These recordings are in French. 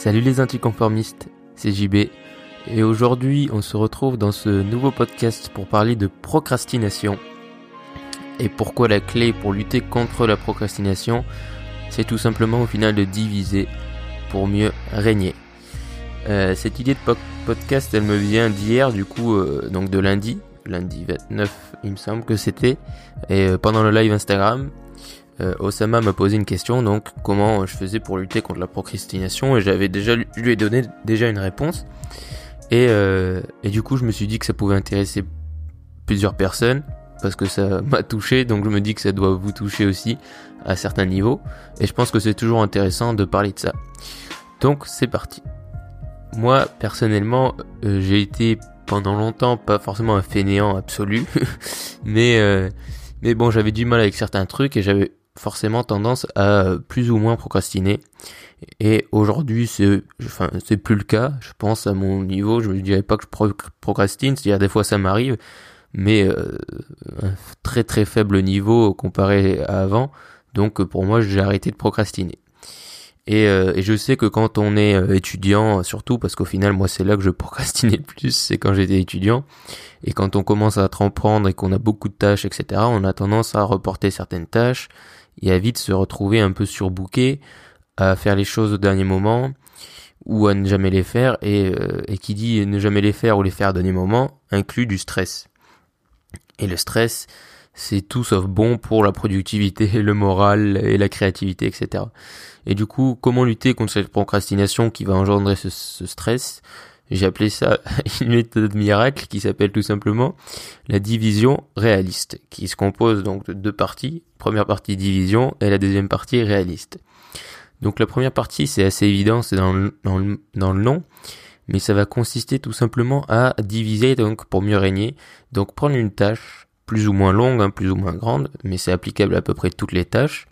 Salut les anticonformistes, c'est JB et aujourd'hui on se retrouve dans ce nouveau podcast pour parler de procrastination. Et pourquoi la clé pour lutter contre la procrastination c'est tout simplement au final de diviser pour mieux régner. Euh, cette idée de podcast elle me vient d'hier du coup euh, donc de lundi, lundi 29 il me semble que c'était. Et euh, pendant le live Instagram euh, Osama m'a posé une question, donc comment je faisais pour lutter contre la procrastination, et j'avais déjà lui ai donné déjà une réponse. Et, euh, et du coup, je me suis dit que ça pouvait intéresser plusieurs personnes parce que ça m'a touché, donc je me dis que ça doit vous toucher aussi à certains niveaux. Et je pense que c'est toujours intéressant de parler de ça. Donc c'est parti. Moi personnellement, euh, j'ai été pendant longtemps pas forcément un fainéant absolu, mais euh, mais bon j'avais du mal avec certains trucs et j'avais forcément tendance à plus ou moins procrastiner. Et aujourd'hui, c'est, enfin, c'est plus le cas. Je pense à mon niveau, je ne dirais pas que je procrastine, c'est-à-dire des fois ça m'arrive, mais euh, un très très faible niveau comparé à avant. Donc pour moi, j'ai arrêté de procrastiner. Et, euh, et, je sais que quand on est euh, étudiant, surtout parce qu'au final, moi, c'est là que je procrastinais le plus, c'est quand j'étais étudiant. Et quand on commence à tremprendre et qu'on a beaucoup de tâches, etc., on a tendance à reporter certaines tâches et à vite se retrouver un peu surbooké, à faire les choses au dernier moment ou à ne jamais les faire et, euh, qui dit ne jamais les faire ou les faire au dernier moment inclut du stress. Et le stress, c'est tout sauf bon pour la productivité, le moral et la créativité, etc. Et du coup, comment lutter contre cette procrastination qui va engendrer ce stress? J'ai appelé ça une méthode miracle qui s'appelle tout simplement la division réaliste, qui se compose donc de deux parties. Première partie division et la deuxième partie réaliste. Donc la première partie c'est assez évident, c'est dans le, dans, le, dans le nom, mais ça va consister tout simplement à diviser donc pour mieux régner. Donc prendre une tâche plus ou moins longue, hein, plus ou moins grande, mais c'est applicable à peu près toutes les tâches.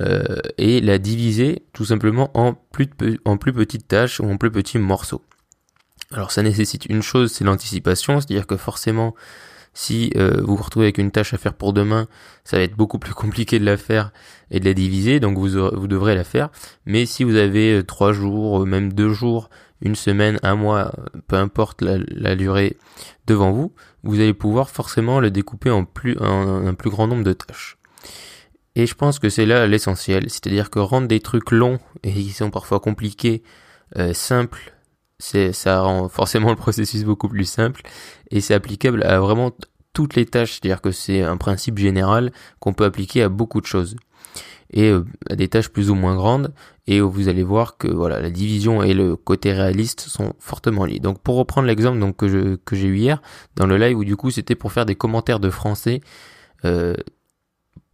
Euh, et la diviser tout simplement en plus, en plus petites tâches ou en plus petits morceaux. Alors ça nécessite une chose, c'est l'anticipation, c'est-à-dire que forcément, si euh, vous vous retrouvez avec une tâche à faire pour demain, ça va être beaucoup plus compliqué de la faire et de la diviser, donc vous, vous devrez la faire. Mais si vous avez euh, trois jours, euh, même deux jours, une semaine, un mois, peu importe la, durée devant vous, vous allez pouvoir forcément le découper en plus en un plus grand nombre de tâches. Et je pense que c'est là l'essentiel, c'est-à-dire que rendre des trucs longs et qui sont parfois compliqués, simples ça rend forcément le processus beaucoup plus simple et c'est applicable à vraiment toutes les tâches, c'est-à-dire que c'est un principe général qu'on peut appliquer à beaucoup de choses et euh, à des tâches plus ou moins grandes et vous allez voir que voilà la division et le côté réaliste sont fortement liés. Donc pour reprendre l'exemple que j'ai eu hier dans le live où du coup c'était pour faire des commentaires de français euh,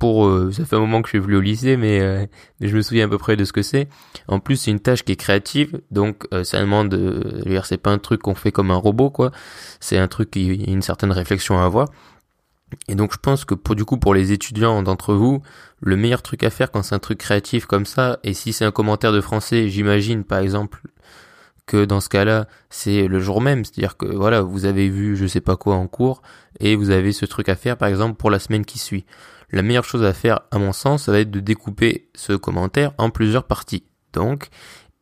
pour euh, ça fait un moment que je suis venu au lycée mais, euh, je me souviens à peu près de ce que c'est. En plus c'est une tâche qui est créative donc euh, ça demande euh, c'est pas un truc qu'on fait comme un robot quoi. C'est un truc qui a une certaine réflexion à avoir. Et donc je pense que pour du coup pour les étudiants d'entre vous le meilleur truc à faire quand c'est un truc créatif comme ça et si c'est un commentaire de français j'imagine par exemple que dans ce cas-là, c'est le jour même, c'est-à-dire que voilà, vous avez vu je sais pas quoi en cours et vous avez ce truc à faire par exemple pour la semaine qui suit la meilleure chose à faire, à mon sens, ça va être de découper ce commentaire en plusieurs parties. Donc,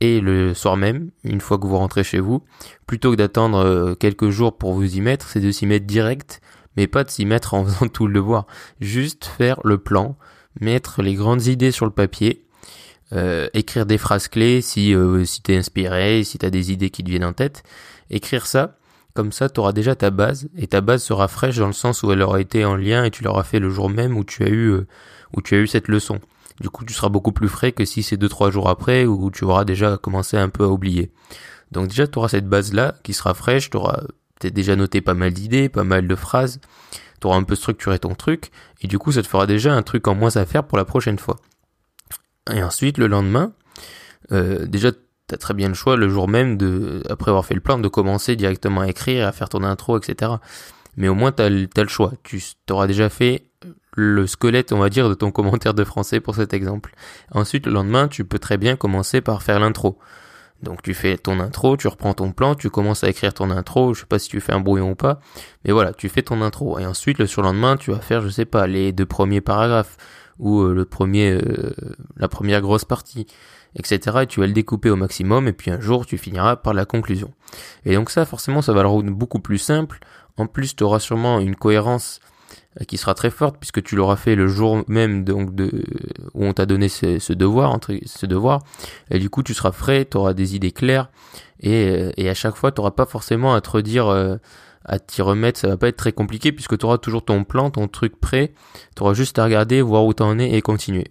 et le soir même, une fois que vous rentrez chez vous, plutôt que d'attendre euh, quelques jours pour vous y mettre, c'est de s'y mettre direct, mais pas de s'y mettre en faisant tout le devoir. Juste faire le plan, mettre les grandes idées sur le papier, euh, écrire des phrases clés si, euh, si t'es inspiré, si t'as des idées qui te viennent en tête, écrire ça, comme ça, tu auras déjà ta base et ta base sera fraîche dans le sens où elle aura été en lien et tu l'auras fait le jour même où tu as eu euh, où tu as eu cette leçon. Du coup, tu seras beaucoup plus frais que si c'est deux trois jours après où tu auras déjà commencé un peu à oublier. Donc déjà, tu auras cette base là qui sera fraîche, tu auras peut-être déjà noté pas mal d'idées, pas mal de phrases, tu auras un peu structuré ton truc et du coup, ça te fera déjà un truc en moins à faire pour la prochaine fois. Et ensuite, le lendemain, euh, déjà t'as très bien le choix le jour même de, après avoir fait le plan, de commencer directement à écrire, à faire ton intro, etc. Mais au moins t'as, as le choix. Tu t'auras déjà fait le squelette, on va dire, de ton commentaire de français pour cet exemple. Ensuite, le lendemain, tu peux très bien commencer par faire l'intro. Donc tu fais ton intro, tu reprends ton plan, tu commences à écrire ton intro, je sais pas si tu fais un brouillon ou pas, mais voilà, tu fais ton intro. Et ensuite, le surlendemain, tu vas faire, je sais pas, les deux premiers paragraphes, ou euh, le premier, euh, la première grosse partie. Etc. Et tu vas le découper au maximum et puis un jour tu finiras par la conclusion. Et donc ça forcément ça va le rendre beaucoup plus simple. En plus tu auras sûrement une cohérence euh, qui sera très forte puisque tu l'auras fait le jour même donc de où on t'a donné ce, devoir entre ce devoir et du coup tu seras frais, tu auras des idées claires et, euh, et à chaque fois tu n'auras pas forcément à te redire euh, à t'y remettre, ça va pas être très compliqué puisque tu auras toujours ton plan, ton truc prêt, tu auras juste à regarder, voir où t'en es et continuer.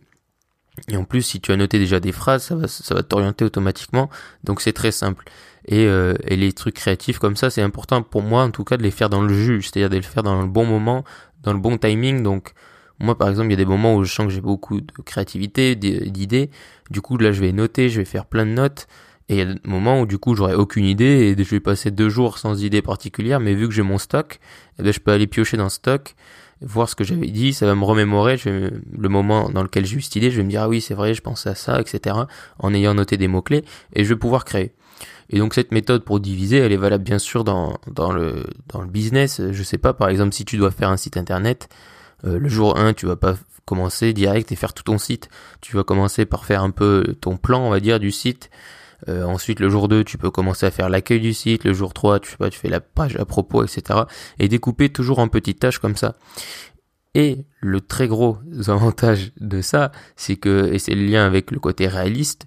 Et en plus, si tu as noté déjà des phrases, ça va, ça va t'orienter automatiquement. Donc c'est très simple. Et, et les trucs créatifs comme ça, c'est important pour moi en tout cas de les faire dans le jus, c'est-à-dire de les faire dans le bon moment, dans le bon timing. Donc, moi, par exemple, il y a des moments où je sens que j'ai beaucoup de créativité, d'idées. Du coup, là, je vais noter, je vais faire plein de notes. Et il y a des moments où, du coup, j'aurai aucune idée et je vais passer deux jours sans idée particulière. Mais vu que j'ai mon stock, eh ben, je peux aller piocher dans le stock, voir ce que j'avais dit. Ça va me remémorer le moment dans lequel j'ai eu cette idée. Je vais me dire, ah oui, c'est vrai, je pensais à ça, etc. En ayant noté des mots-clés. Et je vais pouvoir créer. Et donc cette méthode pour diviser, elle est valable bien sûr dans, dans, le, dans le business. Je sais pas, par exemple, si tu dois faire un site internet, euh, le jour 1, tu vas pas commencer direct et faire tout ton site. Tu vas commencer par faire un peu ton plan, on va dire, du site. Euh, ensuite, le jour 2, tu peux commencer à faire l'accueil du site. Le jour 3, tu sais tu fais la page à propos, etc. Et découper toujours en petites tâches comme ça. Et le très gros avantage de ça, c'est que, et c'est le lien avec le côté réaliste,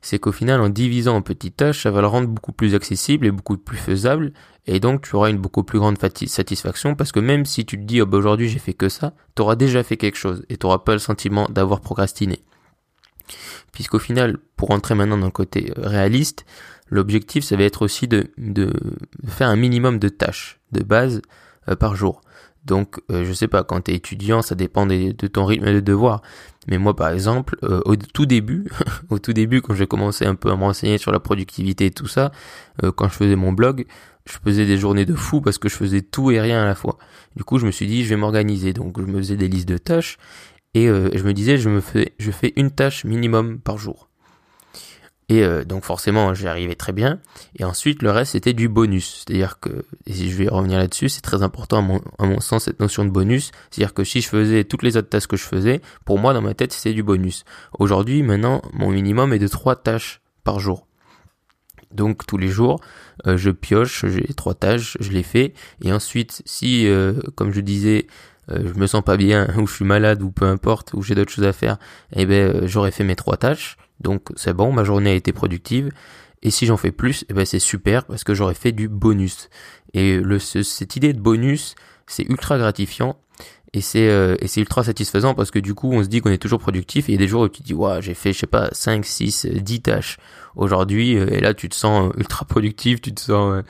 c'est qu'au final, en divisant en petites tâches, ça va le rendre beaucoup plus accessible et beaucoup plus faisable, et donc tu auras une beaucoup plus grande satisfaction, parce que même si tu te dis, oh aujourd'hui j'ai fait que ça, tu auras déjà fait quelque chose, et tu n'auras pas le sentiment d'avoir procrastiné. Puisqu'au final, pour rentrer maintenant dans le côté euh, réaliste, l'objectif, ça va être aussi de, faire un minimum de tâches de base euh, par jour. Donc, euh, je sais pas, quand t'es étudiant, ça dépend de ton rythme de devoir. Mais moi, par exemple, euh, au tout début, au tout début, quand j'ai commencé un peu à me renseigner sur la productivité et tout ça, quand je faisais mon blog, je faisais des journées de fou parce que je faisais tout et rien à la fois. Du coup, je me suis dit, je vais m'organiser. Donc, je me faisais des listes de tâches et je me disais, je me fais, je fais une tâche minimum par jour. Et euh, donc forcément, j'y arrivais très bien. Et ensuite, le reste, c'était du bonus. C'est-à-dire que, et si je vais revenir là-dessus, c'est très important à mon, sens, cette notion de bonus. C'est-à-dire que si je faisais toutes les autres tâches que je faisais, pour moi, dans ma tête, c'était du bonus. Aujourd'hui, maintenant, mon minimum est de trois tâches par jour. Donc tous les jours, euh, je pioche, j'ai trois tâches, je les fais. Et ensuite, si, euh, comme je disais, je me sens pas bien, ou je suis malade, ou peu importe, ou j'ai d'autres choses à faire, eh ben j'aurais fait mes trois tâches. Donc c'est bon, ma journée a été productive. Et si j'en fais plus, eh ben c'est super parce que j'aurais fait du bonus. Et le, cette idée de bonus, c'est ultra gratifiant et c'est euh, et c'est ultra satisfaisant parce que du coup on se dit qu'on est toujours productif et il y a des jours où tu te dis ouais j'ai fait je sais pas 5 6 10 tâches aujourd'hui euh, et là tu te sens euh, ultra productif tu te sens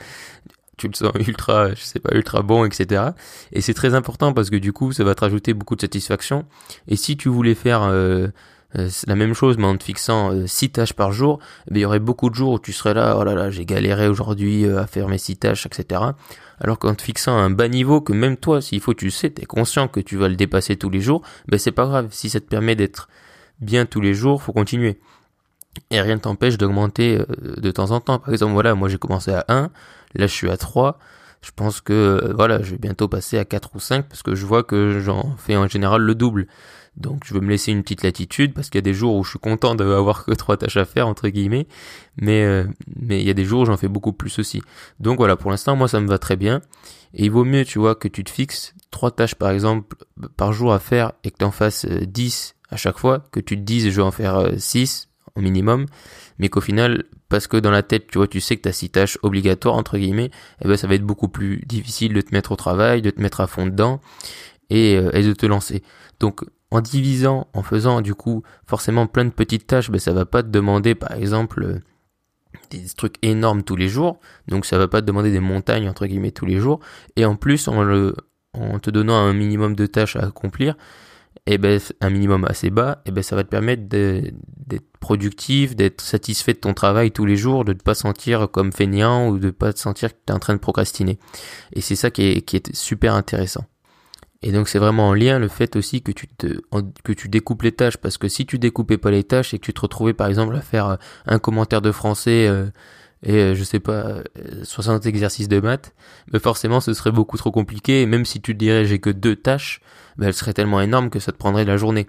tu te sens ultra je sais pas ultra bon etc et c'est très important parce que du coup ça va te rajouter beaucoup de satisfaction et si tu voulais faire euh, c'est la même chose, mais en te fixant 6 euh, tâches par jour, eh il y aurait beaucoup de jours où tu serais là, oh là là, j'ai galéré aujourd'hui euh, à faire mes 6 tâches, etc. Alors qu'en te fixant un bas niveau, que même toi, s'il faut, tu sais, t'es conscient que tu vas le dépasser tous les jours, ben c'est pas grave. Si ça te permet d'être bien tous les jours, faut continuer. Et rien ne t'empêche d'augmenter de temps en temps. Par exemple, voilà, moi j'ai commencé à 1, là je suis à 3. Je pense que voilà, je vais bientôt passer à 4 ou 5 parce que je vois que j'en fais en général le double. Donc je veux me laisser une petite latitude parce qu'il y a des jours où je suis content d'avoir que trois tâches à faire entre guillemets, mais euh, mais il y a des jours où j'en fais beaucoup plus aussi. Donc voilà, pour l'instant moi ça me va très bien et il vaut mieux tu vois que tu te fixes trois tâches par exemple par jour à faire et que tu en fasses 10 euh, à chaque fois que tu te dises je vais en faire 6 euh, au minimum mais qu'au final parce que dans la tête tu vois tu sais que tu as six tâches obligatoires entre guillemets et eh ben ça va être beaucoup plus difficile de te mettre au travail de te mettre à fond dedans et, et de te lancer. Donc en divisant, en faisant du coup forcément plein de petites tâches, ben, ça va pas te demander par exemple euh, des trucs énormes tous les jours, donc ça va pas te demander des montagnes entre guillemets tous les jours, et en plus en, le, en te donnant un minimum de tâches à accomplir, et eh ben un minimum assez bas, et eh ben ça va te permettre d'être productif, d'être satisfait de ton travail tous les jours, de ne pas sentir comme feignant ou de pas te sentir que tu es en train de procrastiner. Et c'est ça qui est, qui est super intéressant. Et donc c'est vraiment en lien le fait aussi que tu te que tu découpes les tâches parce que si tu découpais pas les tâches et que tu te retrouvais par exemple à faire euh, un commentaire de français euh, et euh, je sais pas 60 exercices de maths, mais forcément ce serait beaucoup trop compliqué même si tu te dirais j'ai que deux tâches, ben, elles seraient tellement énormes que ça te prendrait la journée.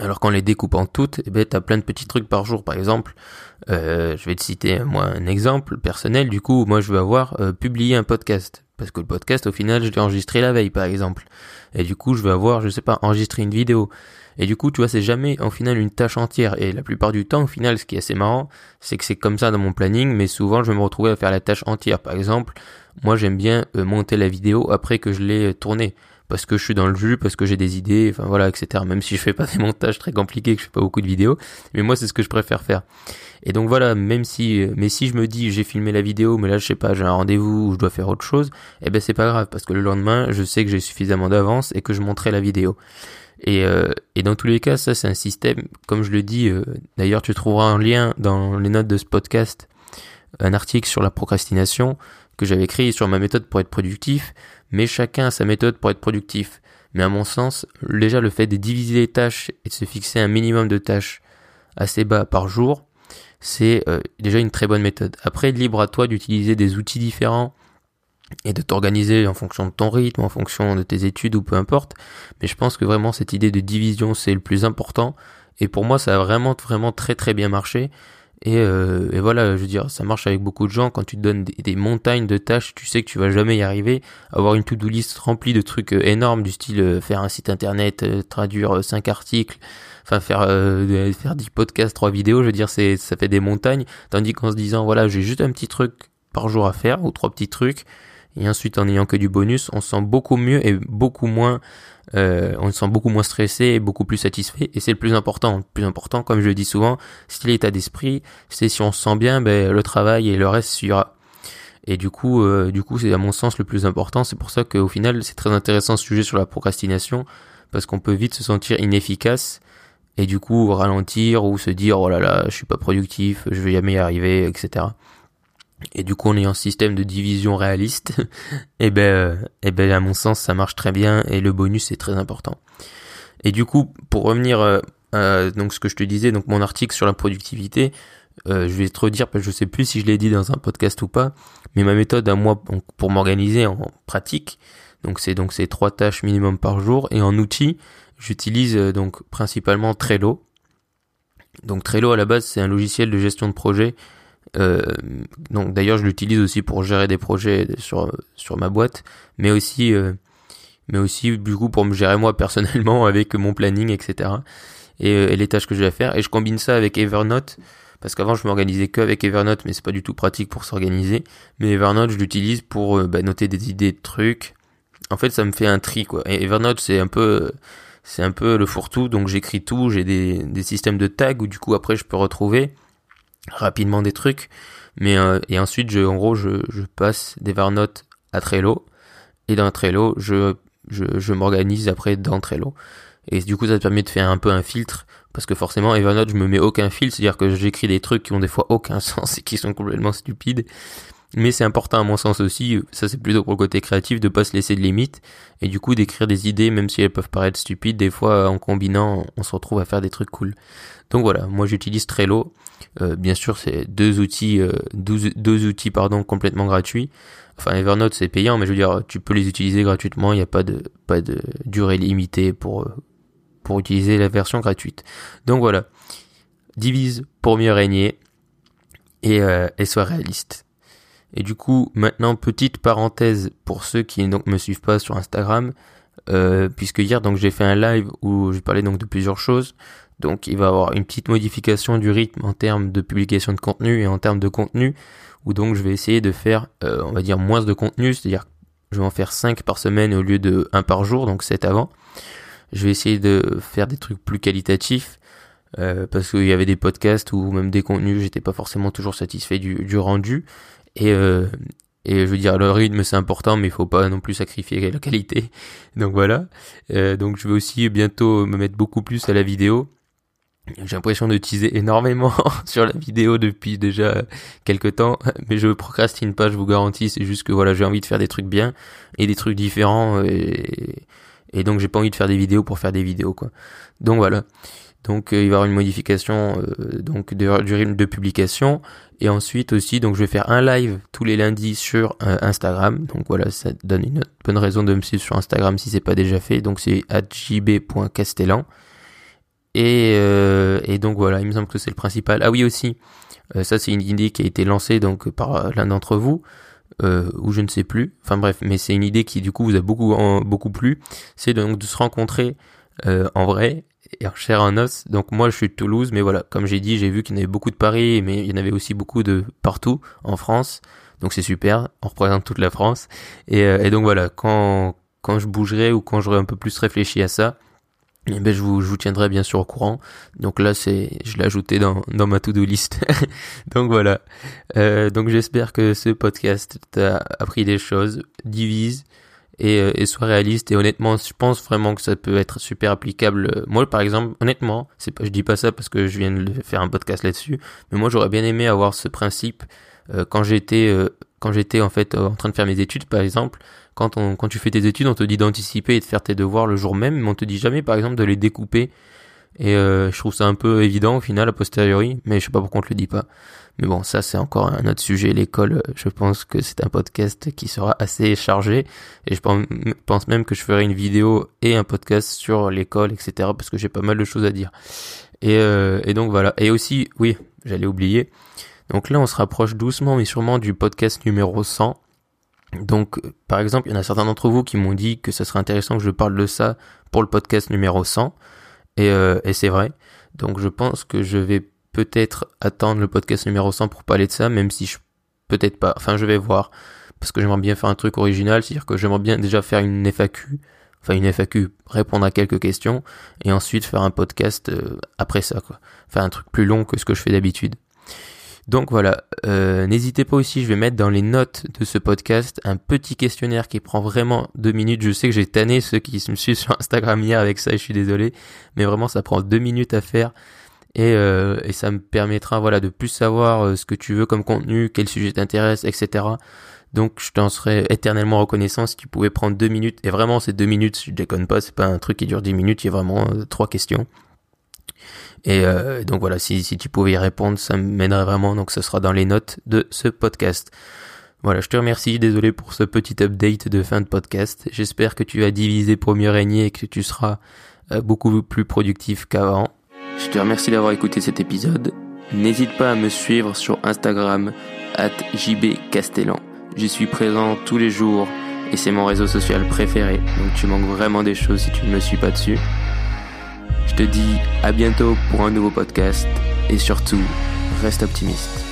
Alors qu'en les découpant toutes, eh ben, t'as plein de petits trucs par jour. Par exemple, euh, je vais te citer un exemple personnel. Du coup, moi je vais avoir euh, publié un podcast parce que le podcast au final je l'ai enregistré la veille par exemple. Et du coup, je vais avoir, je sais pas, enregistré une vidéo. Et du coup, tu vois, c'est jamais au final une tâche entière. Et la plupart du temps, au final, ce qui est assez marrant, c'est que c'est comme ça dans mon planning, mais souvent je vais me retrouver à faire la tâche entière. Par exemple, moi j'aime bien euh, monter la vidéo après que je l'ai tournée parce que je suis dans le jus, parce que j'ai des idées, enfin voilà, etc. Même si je fais pas des montages très compliqués, que je fais pas beaucoup de vidéos, mais moi c'est ce que je préfère faire. Et donc voilà, même si, mais si je me dis j'ai filmé la vidéo, mais là je sais pas, j'ai un rendez-vous ou je dois faire autre chose, eh ben c'est pas grave parce que le lendemain je sais que j'ai suffisamment d'avance et que je monterai la vidéo. Et, euh, et dans tous les cas, ça c'est un système, comme je le dis, euh, d'ailleurs tu trouveras un lien dans les notes de ce podcast, un article sur la procrastination que j'avais écrit sur ma méthode pour être productif mais chacun a sa méthode pour être productif. Mais à mon sens, déjà le fait de diviser les tâches et de se fixer un minimum de tâches assez bas par jour, c'est euh, déjà une très bonne méthode. Après, libre à toi d'utiliser des outils différents et de t'organiser en fonction de ton rythme, en fonction de tes études ou peu importe. Mais je pense que vraiment cette idée de division, c'est le plus important. Et pour moi, ça a vraiment, vraiment très, très bien marché. Et, euh, et, voilà, je veux dire, ça marche avec beaucoup de gens. Quand tu te donnes des, montagnes de tâches, tu sais que tu vas jamais y arriver. Avoir une to-do list remplie de trucs euh, énormes du style euh, faire un site internet, traduire cinq articles, enfin faire faire 10 podcasts, trois vidéos, je veux dire, ça fait des montagnes. Tandis qu'en se disant, voilà, j'ai juste un petit truc par jour à faire ou trois petits trucs, et ensuite en ayant que du bonus, on se sent beaucoup mieux et beaucoup moins euh, on se sent beaucoup moins stressé et beaucoup plus satisfait et c'est le plus important. Le plus important, comme je le dis souvent, c'est l'état d'esprit, c'est si on se sent bien, ben, le travail et le reste suivra. Et du coup, euh, du coup, c'est à mon sens le plus important. C'est pour ça qu'au final, c'est très intéressant ce sujet sur la procrastination parce qu'on peut vite se sentir inefficace et du coup ralentir ou se dire oh là là, je suis pas productif, je vais jamais y arriver, etc. Et du coup, en ayant un système de division réaliste, eh ben, euh, eh ben, à mon sens, ça marche très bien et le bonus est très important. Et du coup, pour revenir euh, donc ce que je te disais, donc mon article sur la productivité, euh, je vais te redire parce que je sais plus si je l'ai dit dans un podcast ou pas, mais ma méthode à moi pour m'organiser en pratique, donc c'est donc ces trois tâches minimum par jour et en outil, j'utilise donc principalement Trello. Donc Trello à la base c'est un logiciel de gestion de projet euh, donc d'ailleurs, je l'utilise aussi pour gérer des projets sur sur ma boîte, mais aussi euh, mais aussi du coup pour me gérer moi personnellement avec mon planning, etc. Et, euh, et, les tâches que j'ai à faire. Et je combine ça avec Evernote parce qu'avant je m'organisais que avec Evernote, mais c'est pas du tout pratique pour s'organiser. Mais Evernote, je l'utilise pour bah, noter des idées de trucs. En fait, ça me fait un tri quoi. Et Evernote, c'est un peu c'est un peu le fourre-tout, donc j'écris tout, j'ai des, des systèmes de tags où du coup après je peux retrouver rapidement des trucs. Mais euh, et ensuite, je, en gros, je, passe d'Evernote à Trello. Et dans Trello, je, je, je m'organise après dans Trello. Et du coup, ça te permet de faire un peu un filtre. Parce que forcément, Evernote, je me mets aucun filtre. C'est-à-dire que j'écris des trucs qui ont des fois aucun sens et qui sont complètement stupides. Mais c'est important à mon sens aussi, ça c'est plutôt pour le côté créatif, de pas se laisser de limites, et du coup d'écrire des idées, même si elles peuvent paraître stupides, des fois en combinant, on se retrouve à faire des trucs cool. Donc voilà, moi j'utilise Trello, euh, bien sûr c'est deux outils, euh, deux, outils pardon complètement gratuits. Enfin Evernote c'est payant, mais je veux dire tu peux les utiliser gratuitement, il n'y a pas de pas de durée limitée pour euh, pour utiliser la version gratuite. Donc voilà, divise pour mieux régner et, et sois réaliste. Et du coup, maintenant, petite parenthèse pour ceux qui donc me suivent pas sur Instagram, euh, puisque hier donc j'ai fait un live où je parlais donc de plusieurs choses. Donc il va y avoir une petite modification du rythme en termes de publication de contenu et en termes de contenu, où donc je vais essayer de faire, euh, on va dire, moins de contenu, c'est-à-dire je vais en faire 5 par semaine au lieu de 1 par jour, donc 7 avant. Je vais essayer de faire des trucs plus qualitatifs, euh, parce qu'il y avait des podcasts ou même des contenus, j'étais pas forcément toujours satisfait du, du rendu. Et, euh, et je veux dire, le rythme c'est important, mais il faut pas non plus sacrifier la qualité. Donc voilà. Euh, donc je vais aussi bientôt me mettre beaucoup plus à la vidéo. J'ai l'impression de teaser énormément sur la vidéo depuis déjà quelques temps, mais je procrastine pas, je vous garantis. C'est juste que voilà, j'ai envie de faire des trucs bien et des trucs différents, et, et donc j'ai pas envie de faire des vidéos pour faire des vidéos quoi. Donc voilà. Donc euh, il va y avoir une modification euh, donc du rythme de publication et ensuite aussi donc je vais faire un live tous les lundis sur euh, Instagram. Donc voilà, ça donne une bonne raison de me suivre sur Instagram si c'est pas déjà fait. Donc c'est jb.castellan Et, et donc voilà, il me semble que c'est le principal. Ah oui aussi, ça c'est une idée qui a été lancée donc par l'un d'entre vous, ou je ne sais plus. Enfin bref, mais c'est une idée qui du coup vous a beaucoup beaucoup plu. C'est donc de se rencontrer en vrai et chair en os. Donc moi je suis de Toulouse, mais voilà, comme j'ai dit, j'ai vu qu'il y en avait beaucoup de Paris, mais il y en avait aussi beaucoup de partout en France. Donc c'est super, on représente toute la France. Et, euh, et donc voilà, quand quand je bougerai ou quand j'aurai un peu plus réfléchi à ça, eh ben je vous, je vous tiendrai bien sûr au courant. Donc là, c'est, je l'ai ajouté dans, dans ma to-do list. donc voilà. Euh, donc j'espère que ce podcast t'a appris des choses, divise et, euh, et soit réaliste. Et honnêtement, je pense vraiment que ça peut être super applicable. Moi, par exemple, honnêtement, c'est pas, je dis pas ça parce que je viens de faire un podcast là-dessus, mais moi j'aurais bien aimé avoir ce principe euh, quand j'étais, euh, quand j'étais en fait en train de faire mes études, par exemple quand, on, quand tu fais tes études, on te dit d'anticiper et de faire tes devoirs le jour même, mais on te dit jamais, par exemple, de les découper. Et euh, je trouve ça un peu évident au final, a posteriori, mais je sais pas pourquoi on te le dit pas. Mais bon, ça c'est encore un autre sujet. L'école, je pense que c'est un podcast qui sera assez chargé. Et je pense même que je ferai une vidéo et un podcast sur l'école, etc. Parce que j'ai pas mal de choses à dire. Et, euh, et donc voilà. Et aussi, oui, j'allais oublier. Donc là, on se rapproche doucement mais sûrement du podcast numéro 100. Donc, par exemple, il y en a certains d'entre vous qui m'ont dit que ça serait intéressant que je parle de ça pour le podcast numéro 100. Et, euh, et c'est vrai. Donc, je pense que je vais peut-être attendre le podcast numéro 100 pour parler de ça, même si je peut-être pas. Enfin, je vais voir. Parce que j'aimerais bien faire un truc original, c'est-à-dire que j'aimerais bien déjà faire une FAQ. Enfin, une FAQ, répondre à quelques questions, et ensuite faire un podcast euh, après ça, quoi. Faire un truc plus long que ce que je fais d'habitude. Donc voilà, euh, n'hésitez pas aussi, je vais mettre dans les notes de ce podcast un petit questionnaire qui prend vraiment deux minutes. Je sais que j'ai tanné ceux qui me suivent sur Instagram hier avec ça et je suis désolé, mais vraiment ça prend deux minutes à faire et, euh, et ça me permettra voilà de plus savoir euh, ce que tu veux comme contenu, quel sujet t'intéresse, etc. Donc je t'en serais éternellement reconnaissant si tu pouvais prendre deux minutes. Et vraiment ces deux minutes, je déconne pas, c'est pas un truc qui dure dix minutes, il y a vraiment trois questions. Et euh, donc voilà, si, tu pouvais y répondre, ça m'aiderait vraiment. Donc ce sera dans les notes de ce podcast. Voilà, je te remercie. Désolé pour ce petit update de fin de podcast. J'espère que tu as divisé pour mieux régner et que tu seras euh, beaucoup plus productif qu'avant. Je te remercie d'avoir écouté cet épisode. N'hésite pas à me suivre sur Instagram at jbcastellan. J'y suis présent tous les jours et c'est mon réseau social préféré. Donc tu manques vraiment des choses si tu ne me suis pas dessus. Je te dis à bientôt pour un nouveau podcast et surtout, reste optimiste.